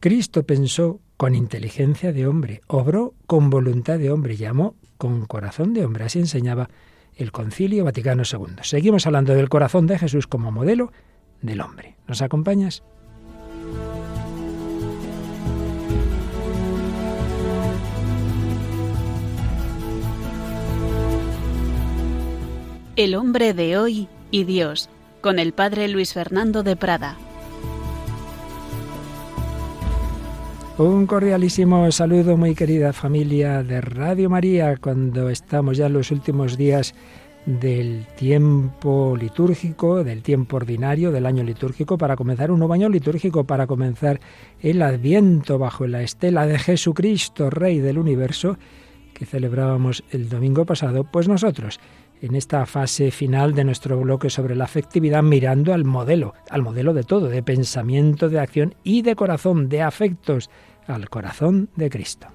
Cristo pensó con inteligencia de hombre, obró con voluntad de hombre, llamó con corazón de hombre. Así enseñaba el Concilio Vaticano II. Seguimos hablando del corazón de Jesús como modelo del hombre. ¿Nos acompañas? El hombre de hoy y Dios, con el padre Luis Fernando de Prada. Un cordialísimo saludo, muy querida familia de Radio María, cuando estamos ya en los últimos días del tiempo litúrgico, del tiempo ordinario, del año litúrgico, para comenzar un nuevo año litúrgico, para comenzar el Adviento bajo la estela de Jesucristo, Rey del universo, que celebrábamos el domingo pasado, pues nosotros, en esta fase final de nuestro bloque sobre la afectividad, mirando al modelo, al modelo de todo, de pensamiento, de acción y de corazón, de afectos, al corazón de Cristo.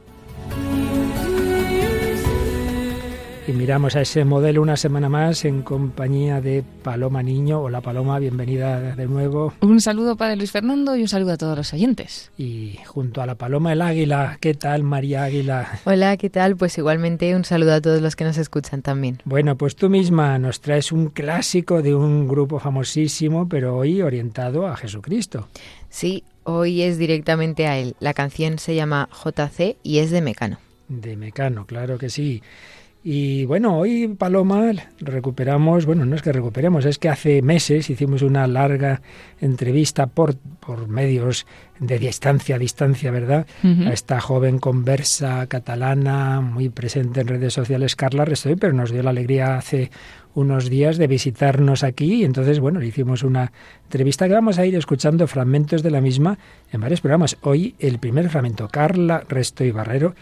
Y miramos a ese modelo una semana más en compañía de Paloma Niño. Hola Paloma, bienvenida de nuevo. Un saludo para Luis Fernando y un saludo a todos los oyentes. Y junto a la Paloma el Águila, ¿qué tal María Águila? Hola, ¿qué tal? Pues igualmente un saludo a todos los que nos escuchan también. Bueno, pues tú misma nos traes un clásico de un grupo famosísimo, pero hoy orientado a Jesucristo. Sí, Hoy es directamente a él. La canción se llama JC y es de Mecano. De Mecano, claro que sí. Y bueno, hoy Paloma recuperamos, bueno, no es que recuperemos, es que hace meses hicimos una larga entrevista por, por medios de distancia a distancia, ¿verdad? A esta joven conversa catalana, muy presente en redes sociales, Carla Restoy, pero nos dio la alegría hace unos días de visitarnos aquí y entonces, bueno, le hicimos una entrevista que vamos a ir escuchando fragmentos de la misma en varios programas. Hoy el primer fragmento, Carla Restoy Barrero,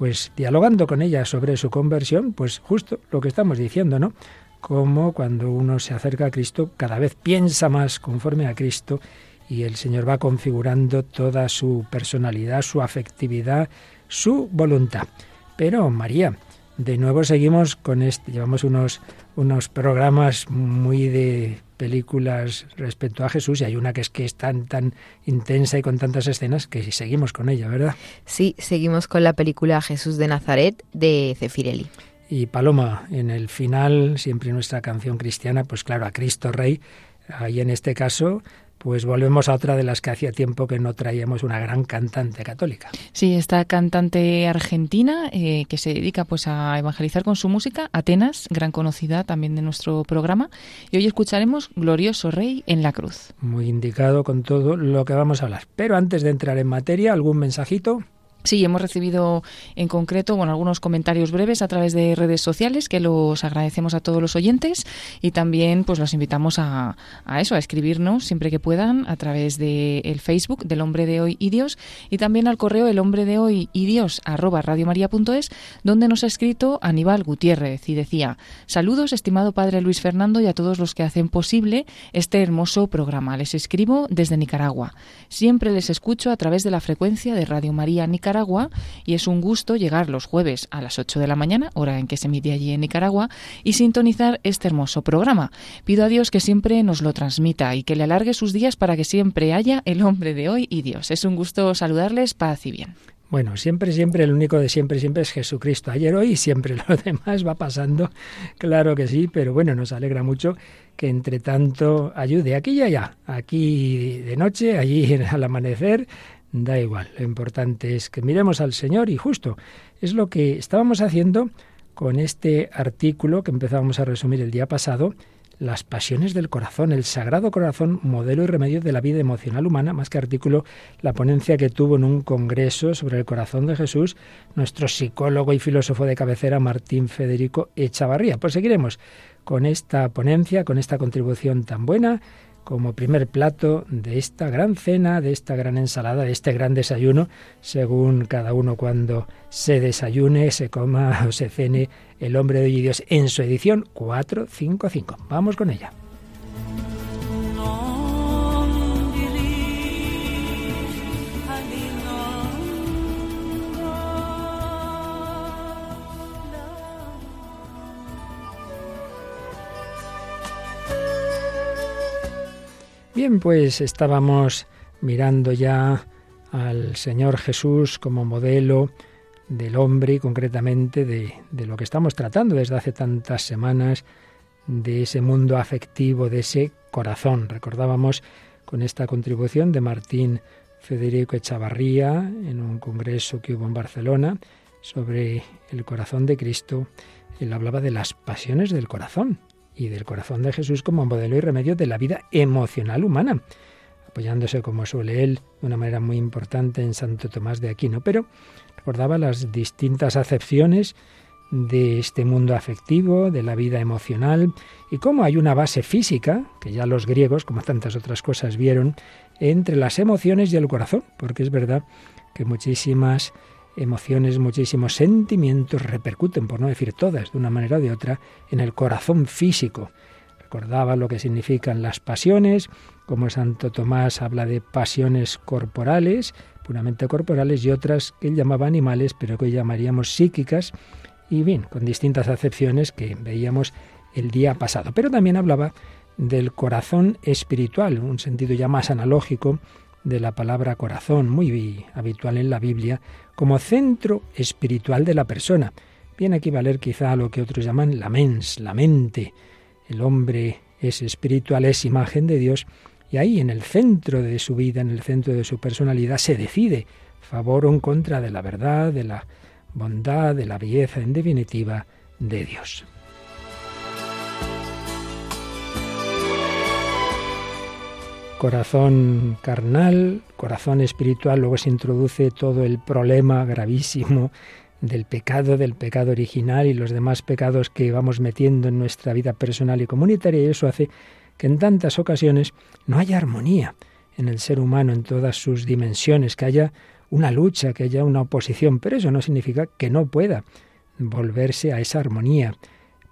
pues dialogando con ella sobre su conversión, pues justo lo que estamos diciendo, ¿no? Como cuando uno se acerca a Cristo, cada vez piensa más conforme a Cristo y el Señor va configurando toda su personalidad, su afectividad, su voluntad. Pero María, de nuevo seguimos con este, llevamos unos, unos programas muy de películas respecto a Jesús y hay una que es que es tan tan intensa y con tantas escenas que seguimos con ella, ¿verdad? Sí, seguimos con la película Jesús de Nazaret de Cefirelli. Y Paloma, en el final, siempre nuestra canción cristiana, pues claro, a Cristo Rey, ahí en este caso pues volvemos a otra de las que hacía tiempo que no traíamos una gran cantante católica. Sí, esta cantante argentina eh, que se dedica pues a evangelizar con su música, Atenas, gran conocida también de nuestro programa, y hoy escucharemos Glorioso Rey en la Cruz. Muy indicado con todo lo que vamos a hablar. Pero antes de entrar en materia, algún mensajito. Sí, hemos recibido en concreto bueno, algunos comentarios breves a través de redes sociales que los agradecemos a todos los oyentes y también pues los invitamos a, a eso, a escribirnos siempre que puedan a través del el Facebook del Hombre de Hoy y Dios y también al correo el hombre de hoy y Dios arroba radiomaria.es donde nos ha escrito Aníbal Gutiérrez y decía saludos estimado Padre Luis Fernando y a todos los que hacen posible este hermoso programa. Les escribo desde Nicaragua. Siempre les escucho a través de la frecuencia de Radio María Nicaragua Nicaragua y es un gusto llegar los jueves a las 8 de la mañana, hora en que se emite allí en Nicaragua, y sintonizar este hermoso programa. Pido a Dios que siempre nos lo transmita y que le alargue sus días para que siempre haya el hombre de hoy y Dios. Es un gusto saludarles, paz y bien. Bueno, siempre, siempre, el único de siempre, siempre es Jesucristo. Ayer, hoy y siempre lo demás va pasando, claro que sí, pero bueno, nos alegra mucho que entre tanto ayude aquí y allá, aquí de noche, allí al amanecer, da igual, lo importante es que miremos al Señor y justo es lo que estábamos haciendo con este artículo que empezábamos a resumir el día pasado, las pasiones del corazón, el sagrado corazón, modelo y remedio de la vida emocional humana, más que artículo, la ponencia que tuvo en un congreso sobre el corazón de Jesús nuestro psicólogo y filósofo de cabecera Martín Federico Echavarría. Pues seguiremos con esta ponencia, con esta contribución tan buena como primer plato de esta gran cena, de esta gran ensalada, de este gran desayuno, según cada uno cuando se desayune, se coma o se cene el hombre de Dios en su edición 455. Vamos con ella. Bien, pues estábamos mirando ya al Señor Jesús como modelo del hombre y concretamente de, de, lo que estamos tratando desde hace tantas semanas, de ese mundo afectivo, de ese corazón. Recordábamos con esta contribución de Martín Federico Echavarría en un congreso que hubo en Barcelona sobre el corazón de Cristo. Él hablaba de las pasiones del corazón y del corazón de Jesús como modelo y remedio de la vida emocional humana apoyándose como suele él de una manera muy importante en Santo Tomás de Aquino, pero recordaba las distintas acepciones de este mundo afectivo, de la vida emocional, y cómo hay una base física, que ya los griegos, como tantas otras cosas, vieron, entre las emociones y el corazón, porque es verdad que muchísimas emociones, muchísimos sentimientos repercuten, por no decir todas, de una manera o de otra, en el corazón físico. Recordaba lo que significan las pasiones, como Santo Tomás habla de pasiones corporales, puramente corporales, y otras que él llamaba animales, pero que hoy llamaríamos psíquicas, y bien, con distintas acepciones que veíamos el día pasado. Pero también hablaba del corazón espiritual, un sentido ya más analógico de la palabra corazón, muy habitual en la Biblia, como centro espiritual de la persona. Viene a equivaler quizá a lo que otros llaman la mens, la mente, el hombre es espiritual, es imagen de Dios, y ahí en el centro de su vida, en el centro de su personalidad, se decide favor o en contra de la verdad, de la bondad, de la belleza, en definitiva, de Dios. Corazón carnal, corazón espiritual, luego se introduce todo el problema gravísimo del pecado, del pecado original y los demás pecados que vamos metiendo en nuestra vida personal y comunitaria y eso hace que en tantas ocasiones no haya armonía en el ser humano en todas sus dimensiones, que haya una lucha, que haya una oposición, pero eso no significa que no pueda volverse a esa armonía.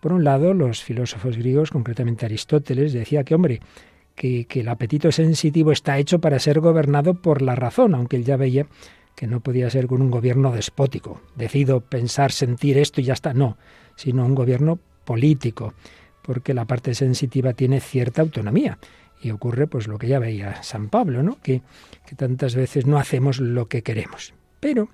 Por un lado, los filósofos griegos, concretamente Aristóteles, decía que, hombre, que, el apetito sensitivo está hecho para ser gobernado por la razón, aunque él ya veía que no podía ser con un gobierno despótico. Decido pensar, sentir esto y ya está. No, sino un gobierno político, porque la parte sensitiva tiene cierta autonomía. Y ocurre pues lo que ya veía San Pablo, ¿no? Que, que tantas veces no hacemos lo que queremos. Pero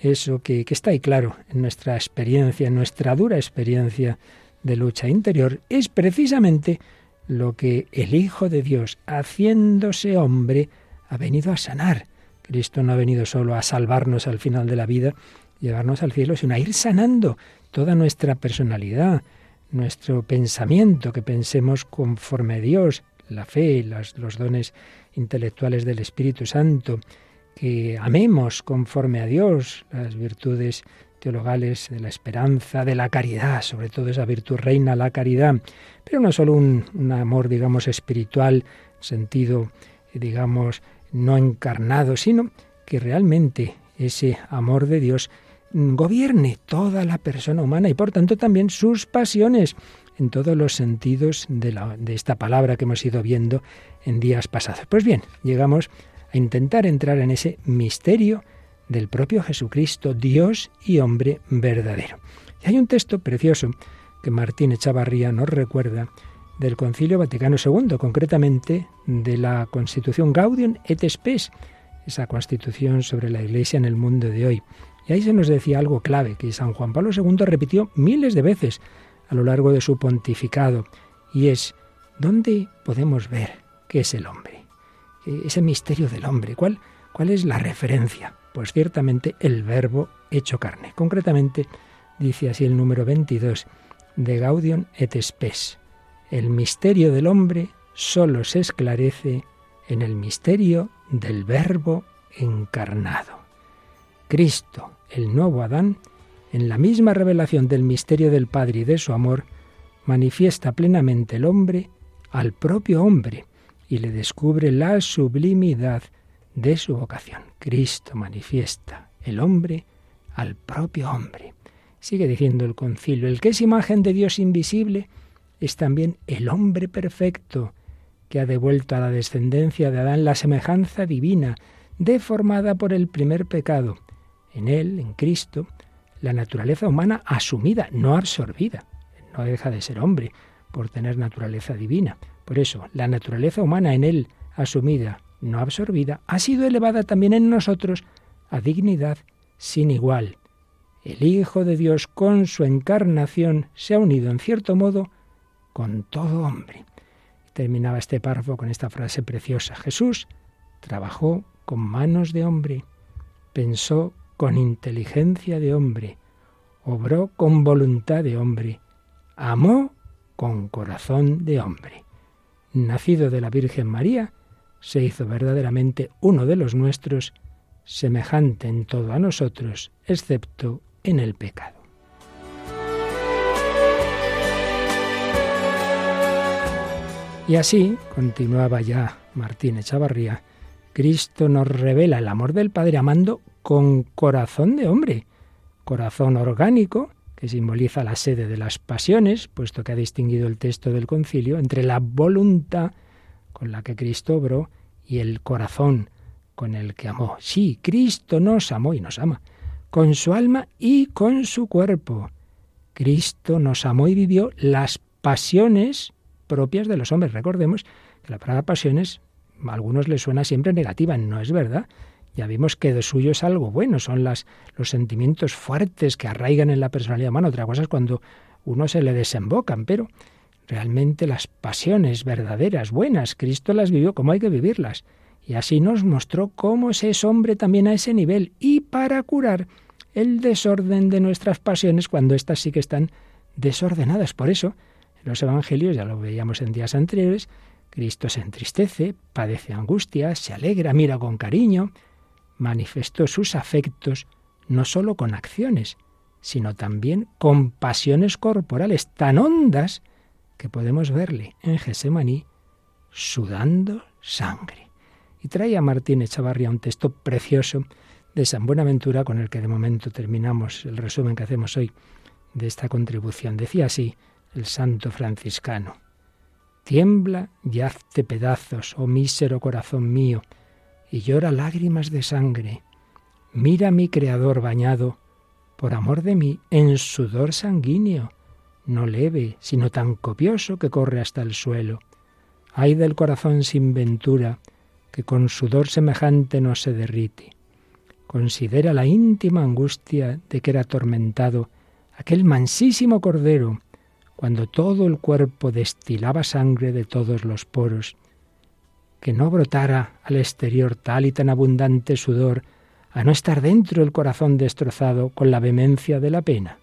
eso que, que está ahí claro en nuestra experiencia, en nuestra dura experiencia de lucha interior, es precisamente lo que el Hijo de Dios, haciéndose hombre, ha venido a sanar. Cristo no ha venido solo a salvarnos al final de la vida, llevarnos al cielo, sino a ir sanando toda nuestra personalidad, nuestro pensamiento, que pensemos conforme a Dios, la fe, los, los dones intelectuales del Espíritu Santo, que amemos conforme a Dios las virtudes de la esperanza, de la caridad, sobre todo esa virtud reina, la caridad, pero no solo un, un amor, digamos, espiritual, sentido, digamos, no encarnado, sino que realmente ese amor de Dios gobierne toda la persona humana y por tanto también sus pasiones en todos los sentidos de, la, de esta palabra que hemos ido viendo en días pasados. Pues bien, llegamos a intentar entrar en ese misterio del propio Jesucristo, Dios y hombre verdadero. Y hay un texto precioso que Martín Echavarría nos recuerda del Concilio Vaticano II, concretamente de la Constitución Gaudium et Spes, esa constitución sobre la Iglesia en el mundo de hoy. Y ahí se nos decía algo clave que San Juan Pablo II repitió miles de veces a lo largo de su pontificado, y es, ¿dónde podemos ver qué es el hombre? Ese misterio del hombre, ¿cuál, cuál es la referencia? Pues ciertamente el verbo hecho carne. Concretamente, dice así el número 22 de Gaudium et Spes. El misterio del hombre solo se esclarece en el misterio del Verbo encarnado. Cristo, el nuevo Adán, en la misma revelación del misterio del Padre y de su amor, manifiesta plenamente el hombre al propio hombre y le descubre la sublimidad de su vocación. Cristo manifiesta el hombre al propio hombre. Sigue diciendo el concilio, el que es imagen de Dios invisible, es también el hombre perfecto, que ha devuelto a la descendencia de Adán la semejanza divina, deformada por el primer pecado. En él, en Cristo, la naturaleza humana asumida, no absorbida. No deja de ser hombre por tener naturaleza divina. Por eso, la naturaleza humana en él asumida, no absorbida, ha sido elevada también en nosotros a dignidad sin igual. El Hijo de Dios con su encarnación se ha unido en cierto modo con todo hombre. Terminaba este párrafo con esta frase preciosa. Jesús trabajó con manos de hombre, pensó con inteligencia de hombre, obró con voluntad de hombre, amó con corazón de hombre. Nacido de la Virgen María, se hizo verdaderamente uno de los nuestros, semejante en todo a nosotros, excepto en el pecado. Y así, continuaba ya Martín Echavarría, Cristo nos revela el amor del Padre amando con corazón de hombre, corazón orgánico, que simboliza la sede de las pasiones, puesto que ha distinguido el texto del concilio entre la voluntad con la que Cristo obró y el corazón con el que amó. Sí, Cristo nos amó y nos ama, con su alma y con su cuerpo. Cristo nos amó y vivió las pasiones propias de los hombres. Recordemos que la palabra pasiones a algunos les suena siempre negativa, no es verdad. Ya vimos que de suyo es algo bueno, son las, los sentimientos fuertes que arraigan en la personalidad humana. Otra cosa es cuando uno se le desembocan, pero realmente las pasiones verdaderas, buenas, Cristo las vivió como hay que vivirlas. Y así nos mostró cómo se es hombre también a ese nivel y para curar el desorden de nuestras pasiones cuando éstas sí que están desordenadas. Por eso, en los Evangelios, ya lo veíamos en días anteriores, Cristo se entristece, padece angustia, se alegra, mira con cariño, manifestó sus afectos no sólo con acciones, sino también con pasiones corporales tan hondas que podemos verle en Gesemaní sudando sangre. Y trae a Martín Echavarría un texto precioso de San Buenaventura con el que de momento terminamos el resumen que hacemos hoy de esta contribución. Decía así el santo franciscano. Tiembla y hazte pedazos, oh mísero corazón mío, y llora lágrimas de sangre. Mira a mi Creador bañado, por amor de mí, en sudor sanguíneo, no leve, sino tan copioso que corre hasta el suelo. Ay del corazón sin ventura, que con sudor semejante no se derrite. Considera la íntima angustia de que era atormentado aquel mansísimo cordero, cuando todo el cuerpo destilaba sangre de todos los poros, que no brotara al exterior tal y tan abundante sudor, a no estar dentro el corazón destrozado con la vehemencia de la pena.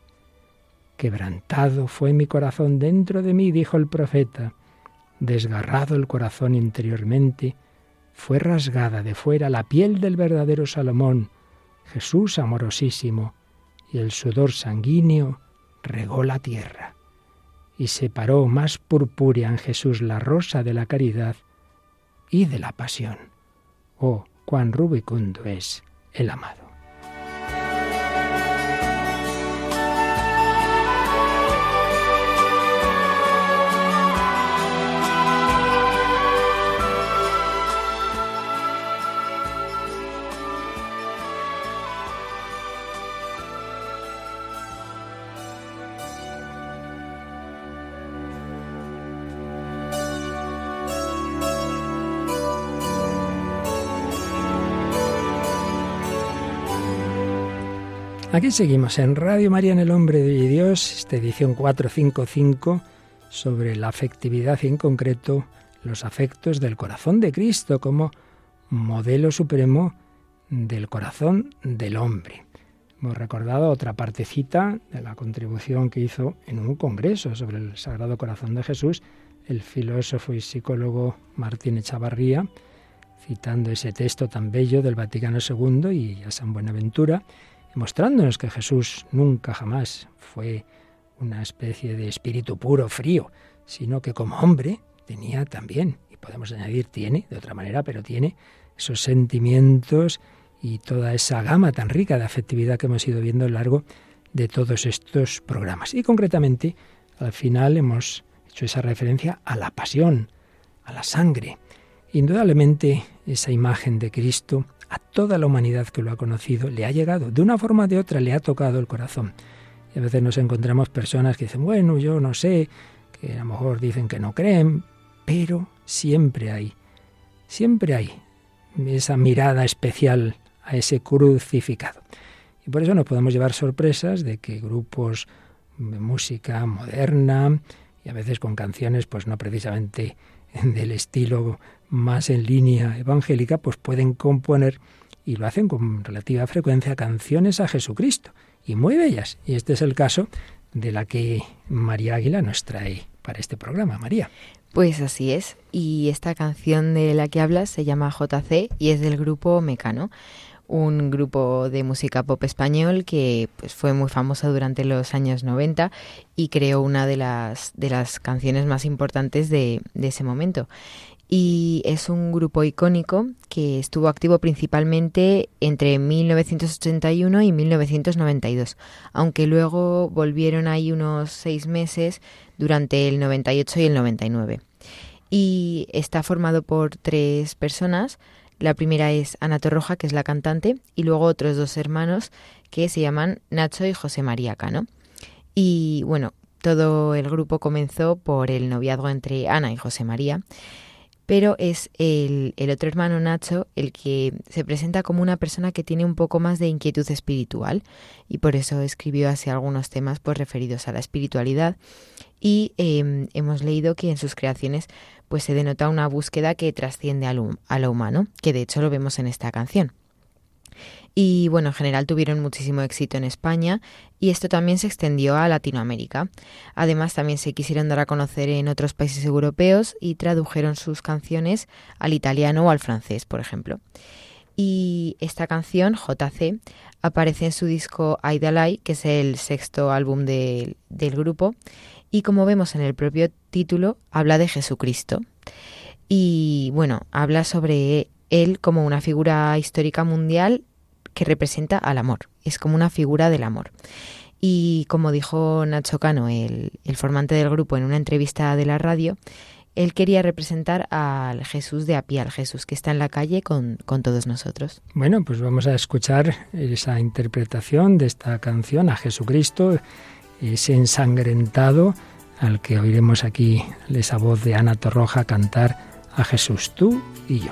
Quebrantado fue mi corazón dentro de mí, dijo el profeta, desgarrado el corazón interiormente, fue rasgada de fuera la piel del verdadero Salomón, Jesús amorosísimo, y el sudor sanguíneo regó la tierra y separó más purpúrea en Jesús la rosa de la caridad y de la pasión. Oh, cuán rubicundo es el amado. Aquí seguimos en Radio María en el Hombre de Dios, esta edición 455 sobre la afectividad y en concreto los afectos del corazón de Cristo como modelo supremo del corazón del hombre. Hemos recordado otra partecita de la contribución que hizo en un congreso sobre el Sagrado Corazón de Jesús el filósofo y psicólogo Martín Echavarría, citando ese texto tan bello del Vaticano II y a San Buenaventura, mostrándonos que Jesús nunca jamás fue una especie de espíritu puro, frío, sino que como hombre tenía también, y podemos añadir tiene, de otra manera, pero tiene esos sentimientos y toda esa gama tan rica de afectividad que hemos ido viendo a lo largo de todos estos programas. Y concretamente, al final hemos hecho esa referencia a la pasión, a la sangre. Indudablemente, esa imagen de Cristo a toda la humanidad que lo ha conocido le ha llegado, de una forma o de otra le ha tocado el corazón. Y a veces nos encontramos personas que dicen, bueno, yo no sé, que a lo mejor dicen que no creen, pero siempre hay, siempre hay esa mirada especial a ese crucificado. Y por eso nos podemos llevar sorpresas de que grupos de música moderna y a veces con canciones pues no precisamente del estilo más en línea evangélica, pues pueden componer y lo hacen con relativa frecuencia canciones a Jesucristo y muy bellas. Y este es el caso de la que María Águila nos trae para este programa. María. Pues así es. Y esta canción de la que hablas se llama JC y es del grupo Mecano, un grupo de música pop español que pues, fue muy famoso durante los años 90 y creó una de las, de las canciones más importantes de, de ese momento y es un grupo icónico que estuvo activo principalmente entre 1981 y 1992, aunque luego volvieron ahí unos seis meses durante el 98 y el 99. Y está formado por tres personas. La primera es Ana Torroja, que es la cantante, y luego otros dos hermanos que se llaman Nacho y José María Cano. Y bueno, todo el grupo comenzó por el noviazgo entre Ana y José María pero es el, otro hermano Nacho el que se presenta como una persona que tiene un poco más de inquietud espiritual y por eso escribió así algunos temas pues referidos a la espiritualidad y em, hemos leído que en sus creaciones pues se denota una búsqueda que trasciende a lo humano, que de hecho lo vemos en esta canción y bueno, en general tuvieron muchísimo éxito en España y esto también se extendió a Latinoamérica. Además, también se quisieron dar a conocer en otros países europeos y tradujeron sus canciones al italiano o al francés, por ejemplo. Y esta canción, JC, aparece en su disco Aidalai, que es el sexto álbum del grupo, y como vemos en el propio título, habla de Jesucristo. Y bueno, habla sobre él como una figura histórica mundial que representa al amor, es como una figura del amor. Y como dijo Nacho Cano, el, formante del grupo, en una entrevista de la radio, él quería representar al Jesús de a al Jesús que está en la calle con, con, todos nosotros. Bueno, pues vamos a escuchar esa interpretación de esta canción a Jesucristo, ese ensangrentado al que oiremos aquí esa voz de Ana Torroja cantar a Jesús, tú y yo.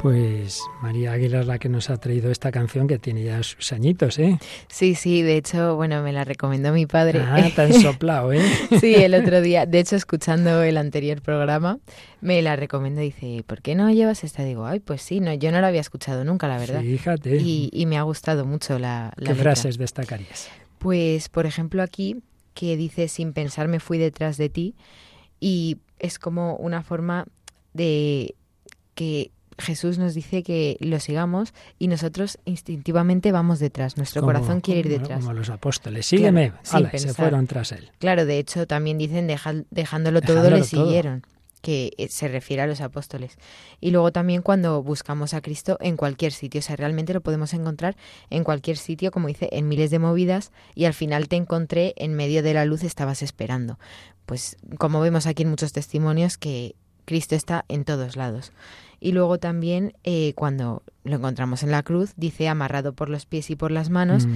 Pues María Águila es la que nos ha traído esta canción que tiene ya sus añitos, ¿eh? Sí, sí, de hecho, bueno, me la recomendó mi padre. Ah, tan soplado, ¿eh? sí, el otro día, de hecho, escuchando el anterior programa, me la recomendó y dice, ¿por qué no llevas esta? Digo, ay, pues sí, no, yo no la había escuchado nunca, la verdad. fíjate. Y, me ha gustado mucho la, la ¿Qué frases destacarías? Pues, por ejemplo, aquí, que dice, sin pensar me fui detrás de ti, y es como una forma de que Jesús nos dice que lo sigamos y nosotros instintivamente vamos detrás. Nuestro corazón quiere ir detrás. Como los apóstoles. Sígueme. se fueron tras él. Claro, de hecho también dicen dejándolo, todo le siguieron que eh, se refiere a los apóstoles. Y luego también cuando buscamos a Cristo en cualquier sitio, o sea, realmente lo podemos encontrar en cualquier sitio, como dice, en miles de movidas, y al final te encontré en medio de la luz, estabas esperando. Pues como vemos aquí en muchos testimonios que Cristo está en todos lados. Y luego también eh, cuando lo encontramos en la cruz, dice amarrado por los pies y por las manos.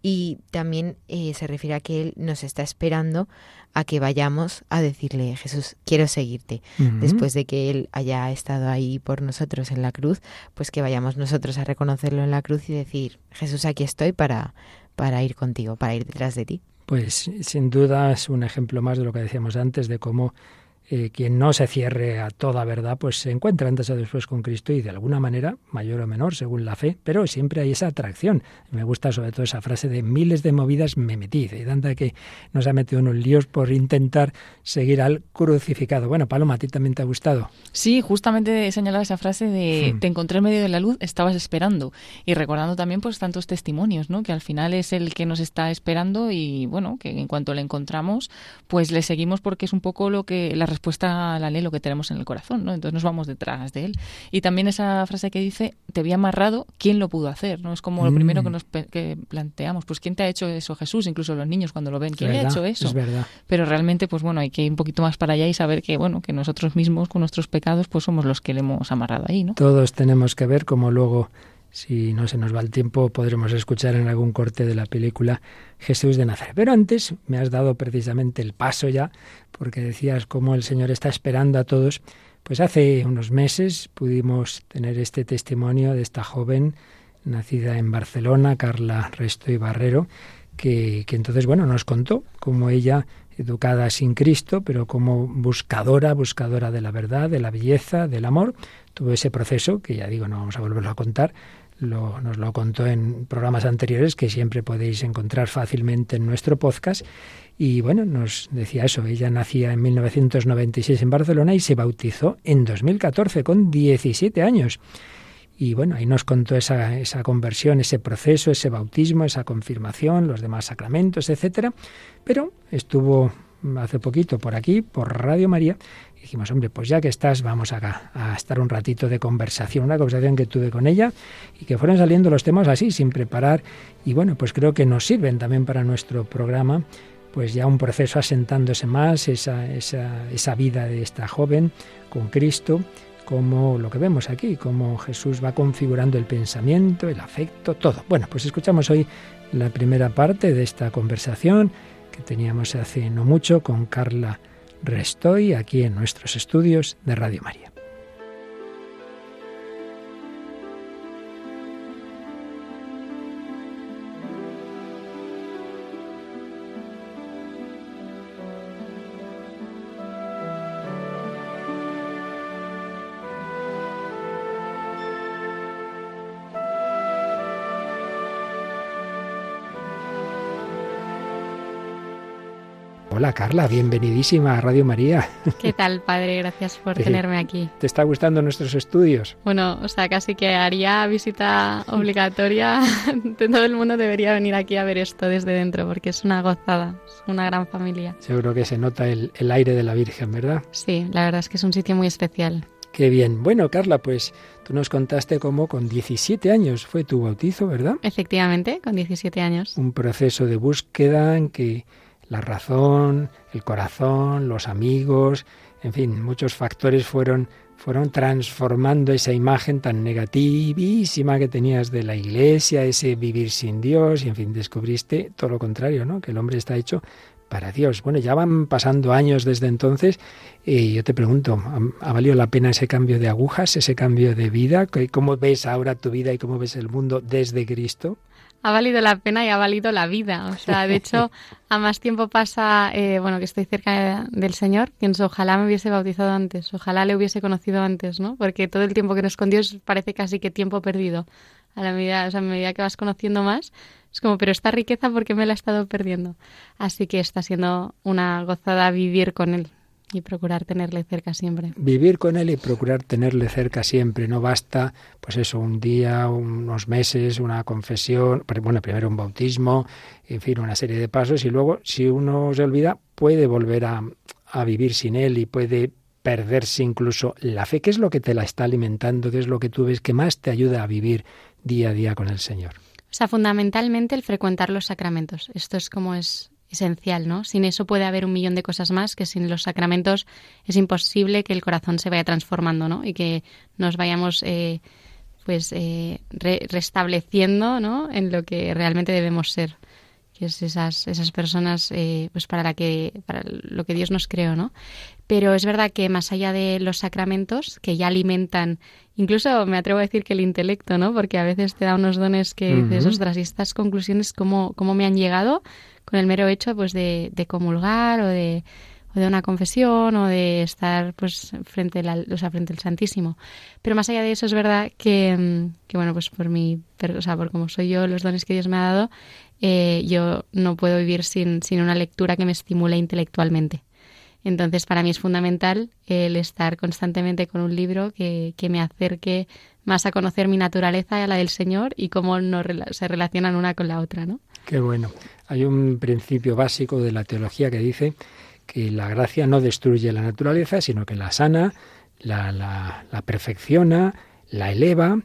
Y también eh, se refiere a que Él nos está esperando a que vayamos a decirle, Jesús, quiero seguirte. Después de que Él haya estado ahí por nosotros en la cruz, pues que vayamos nosotros a reconocerlo en la cruz y decir, Jesús, aquí estoy para, para ir contigo, para ir detrás de ti. Pues sin duda es un ejemplo más de lo que decíamos antes, de cómo eh, quien no se cierre a toda verdad, pues se encuentra antes o después con Cristo y de alguna manera, mayor o menor, según la fe, pero siempre hay esa atracción. Me gusta sobre todo esa frase de miles de movidas me metí, y tanta que nos ha metido en un líos por intentar seguir al crucificado. Bueno, Paloma, ¿a ti también te ha gustado? Sí, justamente señalaba esa frase de hmm. te encontré en medio de la luz, estabas esperando. Y recordando también pues tantos testimonios, ¿no? Que al final es el que nos está esperando y bueno, que en cuanto le encontramos, pues le seguimos porque es un poco lo que la respuesta al anhelo que tenemos en el corazón, ¿no? Entonces nos vamos detrás de él. Y también esa frase que dice, te había amarrado, ¿quién lo pudo hacer? ¿no? Es como lo primero que mm. nos planteamos, pues ¿quién te ha hecho eso? Jesús, incluso los niños cuando lo ven, ¿quién le ha hecho eso? Es verdad. Pero realmente, pues bueno, hay que ir un poquito más para allá y saber que, bueno, que nosotros mismos con nuestros pecados, pues somos los que le hemos amarrado ahí, ¿no? Todos tenemos que ver como luego si no se nos va el tiempo, podremos escuchar en algún corte de la película Jesús de Nazaret. Pero antes me has dado precisamente el paso ya, porque decías cómo el Señor está esperando a todos. Pues hace unos meses pudimos tener este testimonio de esta joven nacida en Barcelona, Carla Resto y Barrero, que, entonces, bueno, nos contó cómo ella educada sin Cristo, pero como buscadora, buscadora de la verdad, de la belleza, del amor, tuvo ese proceso, que ya digo, no vamos a volverlo a contar, nos lo contó en programas anteriores que siempre podéis encontrar fácilmente en nuestro podcast. Y bueno, nos decía eso, ella nacía en 1996 en Barcelona y se bautizó en 2014 con 17 años. Y bueno, ahí nos contó esa, esa conversión, ese proceso, ese bautismo, esa confirmación, los demás sacramentos, etcétera. Pero estuvo hace poquito por aquí, por Radio María, dijimos, hombre, pues ya que estás, vamos acá a estar un ratito de conversación, una conversación que tuve con ella y que fueron saliendo los temas así, sin preparar. Y bueno, pues creo que nos sirven también para nuestro programa, pues ya un proceso asentándose más, esa, esa, esa vida de esta joven con Cristo, como lo que vemos aquí, como Jesús va configurando el pensamiento, el afecto, todo. Bueno, pues escuchamos hoy la primera parte de esta conversación que teníamos hace no mucho con Carla Restoy aquí en nuestros estudios de Radio María. Hola Carla, bienvenidísima a Radio María. ¿Qué tal, padre? Gracias por tenerme aquí. ¿Te está gustando nuestros estudios? Bueno, o sea, casi que haría visita obligatoria. Todo el mundo debería venir aquí a ver esto desde dentro porque es una gozada, es una gran familia. Seguro que se nota el, el aire de la Virgen, ¿verdad? Sí, la verdad es que es un sitio muy especial. Qué bien. Bueno, Carla, pues tú nos contaste cómo con 17 años fue tu bautizo, ¿verdad? Efectivamente, con 17 años. Un proceso de búsqueda en que la razón, el corazón, los amigos, en fin, muchos factores fueron, fueron transformando esa imagen tan negativísima que tenías de la iglesia, ese vivir sin Dios, y en fin, descubriste todo lo contrario, ¿no? Que el hombre está hecho para Dios. Bueno, ya van pasando años desde entonces y yo te pregunto, ¿ha valido la pena ese cambio de agujas, ese cambio de vida? ¿Cómo ves ahora tu vida y cómo ves el mundo desde Cristo? Ha valido la pena y ha valido la vida. O sea, de hecho, a más tiempo pasa, eh, bueno, que estoy cerca del Señor, pienso, ojalá me hubiese bautizado antes, ojalá le hubiese conocido antes, ¿no? Porque todo el tiempo que nos con Dios parece casi que tiempo perdido. A la medida, o sea, a medida que vas conociendo más, es como, pero esta riqueza, ¿por qué me la he estado perdiendo? Así que está siendo una gozada vivir con Él. Y procurar tenerle cerca siempre. Vivir con él y procurar tenerle cerca siempre. No basta, pues eso, un día, unos meses, una confesión, bueno, primero un bautismo, en fin, una serie de pasos y luego, si uno se olvida, puede volver a, a vivir sin él y puede perderse incluso la fe. ¿Qué es lo que te la está alimentando? ¿Qué es lo que tú ves que más te ayuda a vivir día a día con el Señor? O sea, fundamentalmente el frecuentar los sacramentos. Esto es como es esencial, ¿no? Sin eso puede haber un millón de cosas más que sin los sacramentos es imposible que el corazón se vaya transformando, ¿no? Y que nos vayamos eh, pues eh, restableciendo, ¿no? En lo que realmente debemos ser, que es esas esas personas eh, pues para la que para lo que Dios nos creó, ¿no? Pero es verdad que más allá de los sacramentos que ya alimentan incluso me atrevo a decir que el intelecto, ¿no? Porque a veces te da unos dones que dices, ostras, y estas conclusiones cómo, cómo me han llegado con el mero hecho pues de, de comulgar o de, o de una confesión o de estar pues frente al, o sea, frente al Santísimo. Pero más allá de eso es verdad que, mm, que bueno, pues por mi, o sea, por como soy yo, los dones que Dios me ha dado, eh, yo no puedo vivir sin, sin una lectura que me estimule intelectualmente. Entonces, para mí es fundamental el estar constantemente con un libro que, que me acerque más a conocer mi naturaleza y a la del Señor y cómo no se relacionan una con la otra, ¿no? Qué bueno. Hay un principio básico de la teología que dice que la gracia no destruye la naturaleza, sino que la sana, la, la, la perfecciona, la eleva,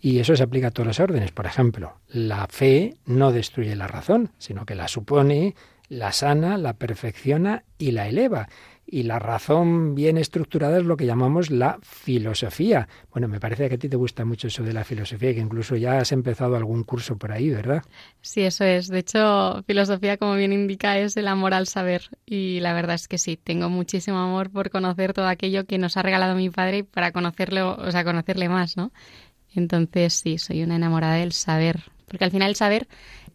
y eso se aplica a todas las órdenes. Por ejemplo, la fe no destruye la razón, sino que la supone, la sana, la perfecciona y la eleva y la razón bien estructurada es lo que llamamos la filosofía. Bueno, me parece que a ti te gusta mucho eso de la filosofía y que incluso ya has empezado algún curso por ahí, ¿verdad? Sí, eso es. De hecho, filosofía, como bien indica, es el amor al saber. Y la verdad es que sí, tengo muchísimo amor por conocer todo aquello que nos ha regalado mi padre para conocerlo, o sea, conocerle más, ¿no? Entonces, sí, soy una enamorada del saber. Porque al final el saber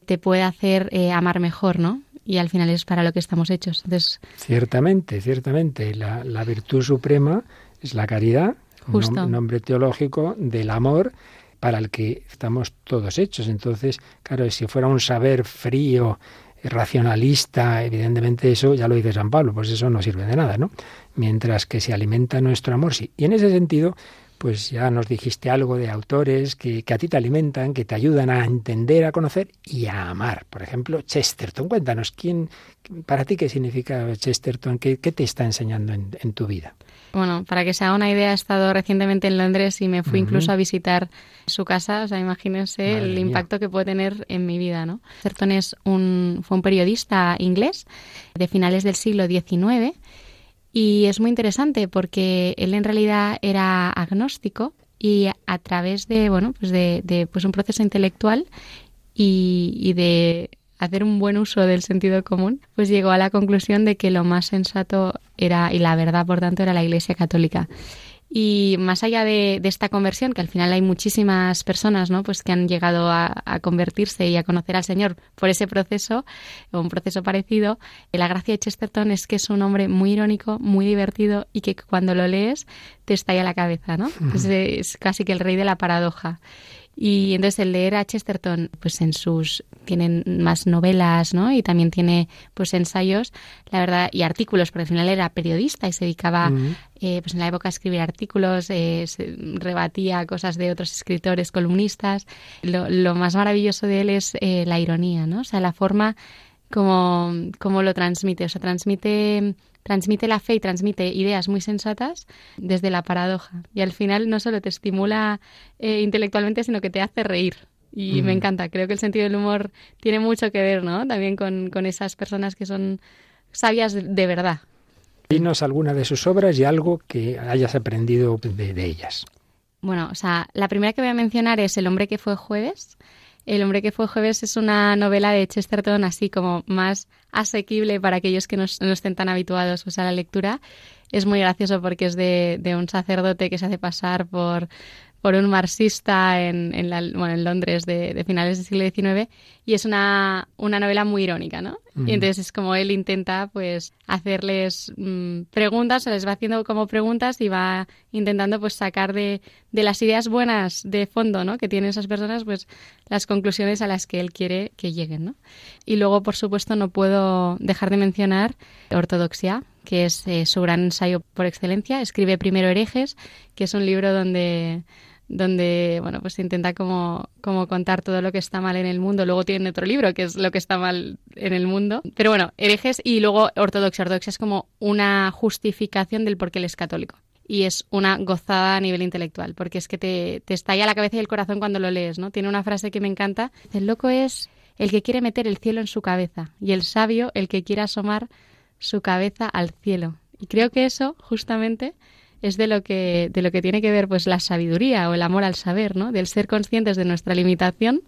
te puede hacer eh, amar mejor, ¿no? Y al final es para lo que estamos hechos. Entonces, ciertamente, ciertamente. La, la virtud suprema es la caridad, un nombre teológico del amor para el que estamos todos hechos. Entonces, claro, si fuera un saber frío, racionalista, evidentemente eso, ya lo dice San Pablo, pues eso no sirve de nada, ¿no? Mientras que se alimenta nuestro amor, sí. Y en ese sentido, pues ya nos dijiste algo de autores que, a ti te alimentan, que te ayudan a entender, a conocer y a amar. Por ejemplo, Chesterton. Cuéntanos, ¿quién, para ti qué significa Chesterton? ¿Qué, te está enseñando en, tu vida? Bueno, para que se haga una idea, he estado recientemente en Londres y me fui incluso a visitar su casa. O sea, imagínense el impacto que puede tener en mi vida, ¿no? Chesterton es un, fue un periodista inglés de finales del siglo XIX Y es muy interesante porque él en realidad era agnóstico y a través de, bueno, pues de, pues un proceso intelectual y, y de hacer un buen uso del sentido común, pues llegó a la conclusión de que lo más sensato era, y la verdad, por tanto, era la Iglesia Católica. Y más allá de, esta conversión, que al final hay muchísimas personas ¿no? pues que han llegado a, convertirse y a conocer al Señor por ese proceso, o un proceso parecido, la gracia de Chesterton es que es un hombre muy irónico, muy divertido y que cuando lo lees te estalla la cabeza. ¿no? es casi que el rey de la paradoja. Y entonces el leer a Chesterton, pues en sus tienen más novelas, ¿no? Y también tiene pues ensayos, la verdad, y artículos, porque al final era periodista y se dedicaba, eh, pues en la época a escribir artículos, eh, rebatía cosas de otros escritores, columnistas. Lo, lo más maravilloso de él es eh, la ironía, ¿no? O sea, la forma como, como lo transmite, o sea, transmite transmite la fe y transmite ideas muy sensatas desde la paradoja. Y al final no solo te estimula eh, intelectualmente, sino que te hace reír. Y me encanta. Creo que el sentido del humor tiene mucho que ver, ¿no? También con, esas personas que son sabias de, verdad. Dinos alguna de sus obras y algo que hayas aprendido de, de ellas. Bueno, o sea, la primera que voy a mencionar es El hombre que fue jueves, el hombre que fue jueves es una novela de Chesterton así como más asequible para aquellos que no, estén tan habituados a la lectura. Es muy gracioso porque es de un sacerdote que se hace pasar por por un marxista en, en, bueno, en Londres de, finales del siglo XIX y es una, una novela muy irónica, ¿no? Y entonces es como él intenta pues hacerles mm, preguntas, se les va haciendo como preguntas y va intentando pues sacar de, de las ideas buenas de fondo, ¿no? Que tienen esas personas pues las conclusiones a las que él quiere que lleguen, ¿no? Y luego, por supuesto, no puedo dejar de mencionar Ortodoxia, que es eh, su gran ensayo por excelencia. Escribe primero Herejes, que es un libro donde donde bueno pues intenta como, como contar todo lo que está mal en el mundo. Luego tiene otro libro que es lo que está mal en el mundo. Pero bueno herejes y luego ortodoxia. Ortodoxia es como una justificación del por qué él es católico. Y es una gozada a nivel intelectual porque es que te, te estalla la cabeza y el corazón cuando lo lees no tiene una frase que me encanta. El loco es el que quiere meter el cielo en su cabeza y el sabio el que quiere asomar su cabeza al cielo y creo que eso justamente es de lo que de lo que tiene que ver pues la sabiduría o el amor al saber, ¿no? Del ser conscientes de nuestra limitación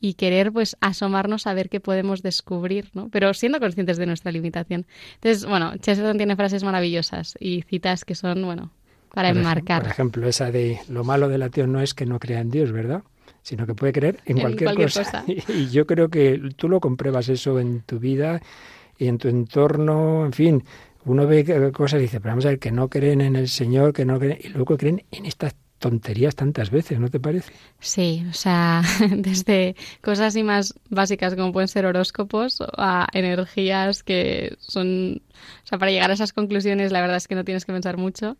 y querer pues asomarnos a ver qué podemos descubrir, ¿no? Pero siendo conscientes de nuestra limitación. Entonces, bueno, Chesterton tiene frases maravillosas y citas que son, bueno, para enmarcar. por ejemplo, esa de lo malo del ateo no es que no crea en Dios, ¿verdad? Sino que puede creer en, cualquier, cosa. y yo creo que tú lo compruebas eso en tu vida y en tu entorno, en fin, uno ve cosas y dice, pero vamos a ver, que no creen en el Señor, que no creen, y luego creen en estas tonterías tantas veces, ¿no te parece? Sí, o sea, desde cosas así más básicas como pueden ser horóscopos a energías que son, o sea, para llegar a esas conclusiones la verdad es que no tienes que pensar mucho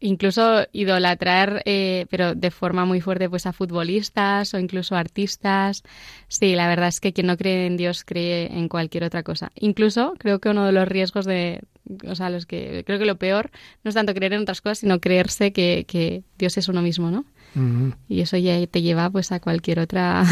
incluso idolatrar, eh, pero de forma muy fuerte, pues a futbolistas o incluso artistas. Sí, la verdad es que quien no cree en Dios cree en cualquier otra cosa. Incluso creo que uno de los riesgos de, o sea, los que creo que lo peor no es tanto creer en otras cosas, sino creerse que, que Dios es uno mismo, ¿no? Y eso ya te lleva pues a cualquier otra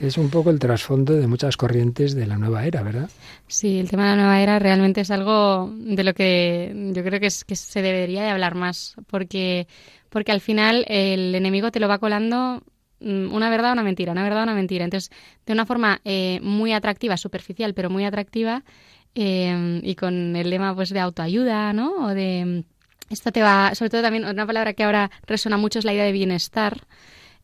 que es un poco el trasfondo de muchas corrientes de la nueva era, ¿verdad? Sí, el tema de la nueva era realmente es algo de lo que yo creo que, es, que se debería de hablar más, porque, porque al final el enemigo te lo va colando mm, una verdad o una mentira, una verdad o una mentira. Entonces, de una forma eh, muy atractiva, superficial, pero muy atractiva, eh, y con el lema pues de autoayuda, ¿no? O de esto te va, sobre todo también una palabra que ahora resuena mucho es la idea de bienestar.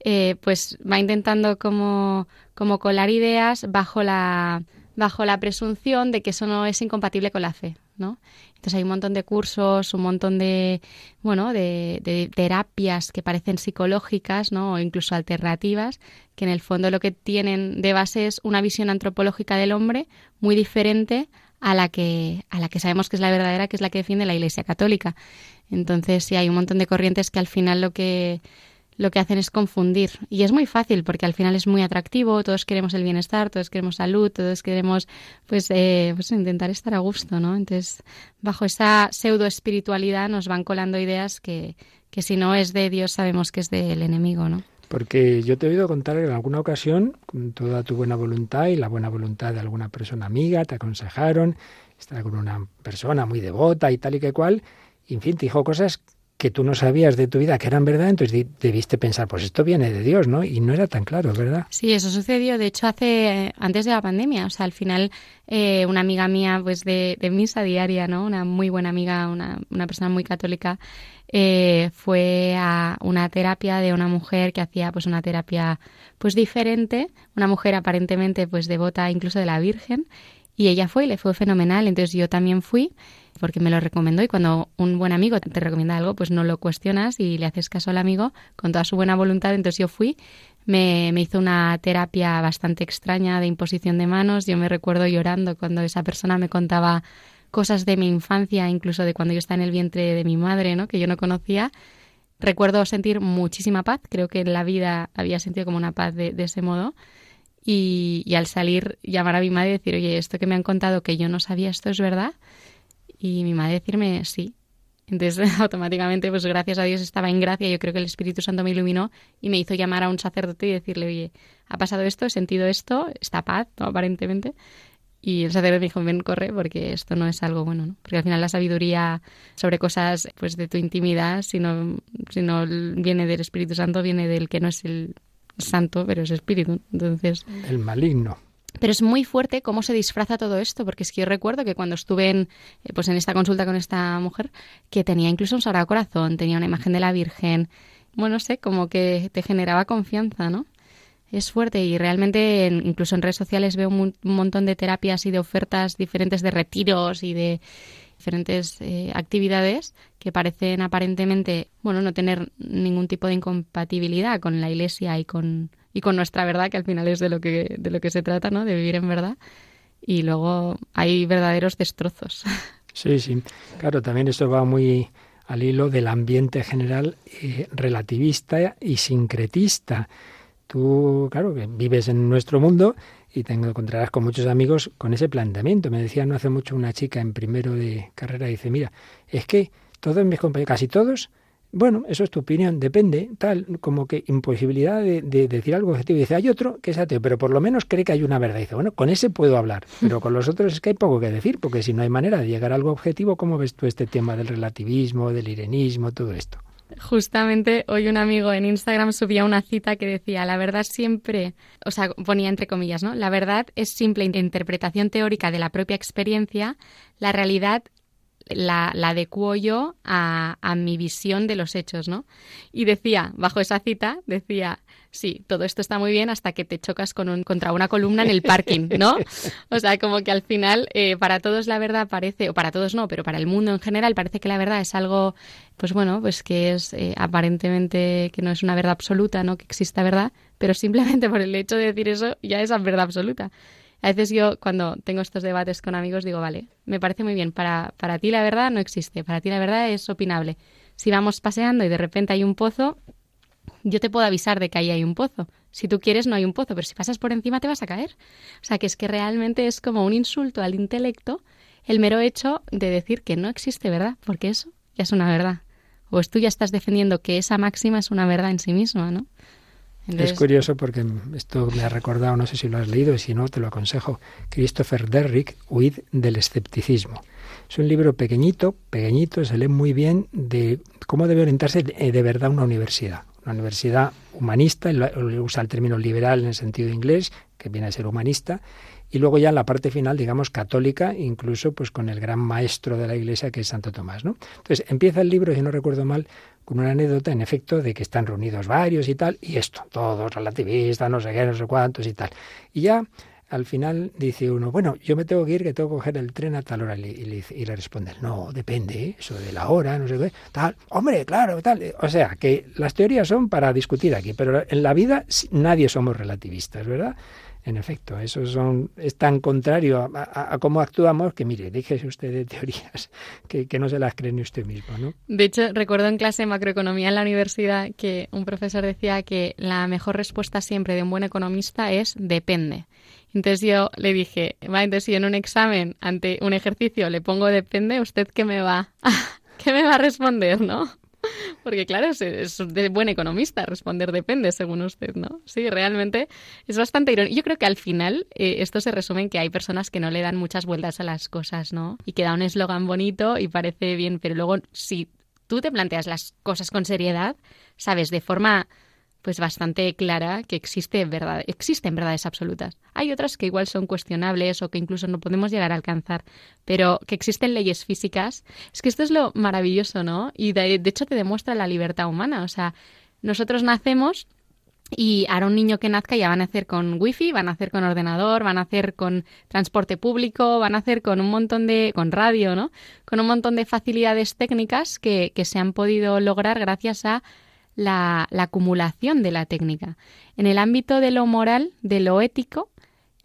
Eh, pues va intentando como, como colar ideas bajo la, bajo la presunción de que eso no es incompatible con la fe, ¿no? Entonces hay un montón de cursos, un montón de, bueno, de, terapias que parecen psicológicas, ¿no? O incluso alternativas, que en el fondo lo que tienen de base es una visión antropológica del hombre muy diferente a la que, a la que sabemos que es la verdadera, que es la que defiende la Iglesia Católica. Entonces, sí, hay un montón de corrientes que al final lo que lo que hacen es confundir. Y es muy fácil porque al final es muy atractivo, todos queremos el bienestar, todos queremos salud, todos queremos pues, eh, pues intentar estar a gusto, ¿no? Entonces, bajo esa pseudo espiritualidad nos van colando ideas que, que si no es de Dios sabemos que es del enemigo, ¿no? Porque yo te he oído contar en alguna ocasión, con toda tu buena voluntad y la buena voluntad de alguna persona amiga, te aconsejaron, estar con una persona muy devota y tal y que cual, y en fin, te dijo cosas que tú no sabías de tu vida que eran verdad, entonces debiste pensar, pues esto viene de Dios, ¿no? Y no era tan claro, ¿verdad? Sí, eso sucedió, de hecho, hace antes de la pandemia, o sea, al final eh, una amiga mía, pues de, misa diaria, ¿no? Una muy buena amiga, una, una persona muy católica, eh, fue a una terapia de una mujer que hacía pues una terapia pues diferente, una mujer aparentemente pues devota incluso de la Virgen, y ella fue y le fue fenomenal, entonces yo también fui porque me lo recomendó y cuando un buen amigo te recomienda algo, pues no lo cuestionas y le haces caso al amigo con toda su buena voluntad. Entonces yo fui, me, me hizo una terapia bastante extraña de imposición de manos. Yo me recuerdo llorando cuando esa persona me contaba cosas de mi infancia, incluso de cuando yo estaba en el vientre de mi madre, ¿no? que yo no conocía. Recuerdo sentir muchísima paz, creo que en la vida había sentido como una paz de, ese modo. Y, y, al salir llamar a mi madre y decir, oye, esto que me han contado que yo no sabía, esto es verdad y mi madre decirme sí. Entonces, automáticamente, pues gracias a Dios estaba en gracia. Yo creo que el Espíritu Santo me iluminó y me hizo llamar a un sacerdote y decirle, oye, ha pasado esto, he sentido esto, está paz, aparentemente. Y el sacerdote me dijo, ven, corre, porque esto no es algo bueno, ¿no? Porque al final la sabiduría sobre cosas pues de tu intimidad, si no, viene del Espíritu Santo, viene del que no es el santo, pero es espíritu. Entonces... El maligno. Pero es muy fuerte cómo se disfraza todo esto, porque es que yo recuerdo que cuando estuve en, eh, pues en esta consulta con esta mujer, que tenía incluso un sagrado corazón, tenía una imagen de la Virgen, bueno, no sé, como que te generaba confianza, ¿no? Es fuerte y realmente incluso en redes sociales veo un, montón de terapias y de ofertas diferentes de retiros y de diferentes eh, actividades que parecen aparentemente, bueno, no tener ningún tipo de incompatibilidad con la Iglesia y con y con nuestra verdad, que al final es de lo que, de lo que se trata, ¿no? De vivir en verdad. Y luego hay verdaderos destrozos. Sí, sí. Claro, también esto va muy al hilo del ambiente general eh, relativista y sincretista. Tú, claro, que vives en nuestro mundo y te encontrarás con muchos amigos con ese planteamiento. Me decía no hace mucho una chica en primero de carrera, dice, mira, es que todos mis compañeros, casi todos, bueno, eso es tu opinión, depende, tal, como que imposibilidad de, decir algo objetivo. Dice, hay otro que es ateo, pero por lo menos cree que hay una verdad. Dice, bueno, con ese puedo hablar, pero con los otros es que hay poco que decir, porque si no hay manera de llegar a algo objetivo, ¿cómo ves tú este tema del relativismo, del irenismo, todo esto? Justamente hoy un amigo en Instagram subía una cita que decía, la verdad siempre, o sea, ponía entre comillas, ¿no? La verdad es simple interpretación teórica de la propia experiencia, la realidad la, la adecuo yo a, a, mi visión de los hechos, ¿no? Y decía, bajo esa cita, decía, sí, todo esto está muy bien hasta que te chocas con un, contra una columna en el parking, ¿no? O sea, como que al final, eh, para todos la verdad parece, o para todos no, pero para el mundo en general parece que la verdad es algo, pues bueno, pues que es eh, aparentemente que no es una verdad absoluta, ¿no? Que exista verdad, pero simplemente por el hecho de decir eso ya es verdad absoluta. A veces yo cuando tengo estos debates con amigos digo, vale, me parece muy bien, para, para ti la verdad no existe, para ti la verdad es opinable. Si vamos paseando y de repente hay un pozo, yo te puedo avisar de que ahí hay un pozo. Si tú quieres, no hay un pozo, pero si pasas por encima te vas a caer. O sea, que es que realmente es como un insulto al intelecto el mero hecho de decir que no existe verdad, porque eso ya es una verdad. O tú ya estás defendiendo que esa máxima es una verdad en sí misma, ¿no? Es curioso porque esto me ha recordado, no sé si lo has leído y si no, te lo aconsejo, Christopher Derrick, Huid del escepticismo. Es un libro pequeñito, pequeñito, se lee muy bien de cómo debe orientarse de, verdad una universidad. Una universidad humanista, usa el término liberal en el sentido inglés, que viene a ser humanista, y luego ya en la parte final, digamos, católica, incluso pues con el gran maestro de la Iglesia que es Santo Tomás, ¿no? Entonces empieza el libro, si no recuerdo mal, con una anécdota, en efecto, de que están reunidos varios y tal, y esto, todos relativistas, no sé qué, no sé cuántos y tal. Y ya al final dice uno, bueno, yo me tengo que ir, que tengo que coger el tren a tal hora. Y le, y responde, no, depende, ¿eh? eso de la hora, no sé qué, tal, hombre, claro, tal. O sea, que las teorías son para discutir aquí, pero en la vida nadie somos relativistas, ¿verdad? En efecto, eso son, es tan contrario a, cómo actuamos que, mire, déjese usted de teorías que, no se las cree ni usted mismo. ¿no? De hecho, recuerdo en clase de macroeconomía en la universidad que un profesor decía que la mejor respuesta siempre de un buen economista es depende. Entonces yo le dije, entonces si en un examen, ante un ejercicio, le pongo depende, ¿usted qué me va, qué me va a responder, no? Porque claro, es, de buen economista responder depende, según usted, ¿no? Sí, realmente es bastante irónico. Yo creo que al final eh, esto se resume en que hay personas que no le dan muchas vueltas a las cosas, ¿no? Y que da un eslogan bonito y parece bien, pero luego si tú te planteas las cosas con seriedad, sabes, de forma pues bastante clara que existe verdad, existen verdades absolutas. Hay otras que igual son cuestionables o que incluso no podemos llegar a alcanzar, pero que existen leyes físicas. Es que esto es lo maravilloso, ¿no? Y de, de hecho te demuestra la libertad humana. O sea, nosotros nacemos y ahora un niño que nazca ya va a nacer con wifi, va a nacer con ordenador, va a nacer con transporte público, va a nacer con un montón de, con radio, ¿no? Con un montón de facilidades técnicas que, que se han podido lograr gracias a la, acumulación de la técnica. En el ámbito de lo moral, de lo ético,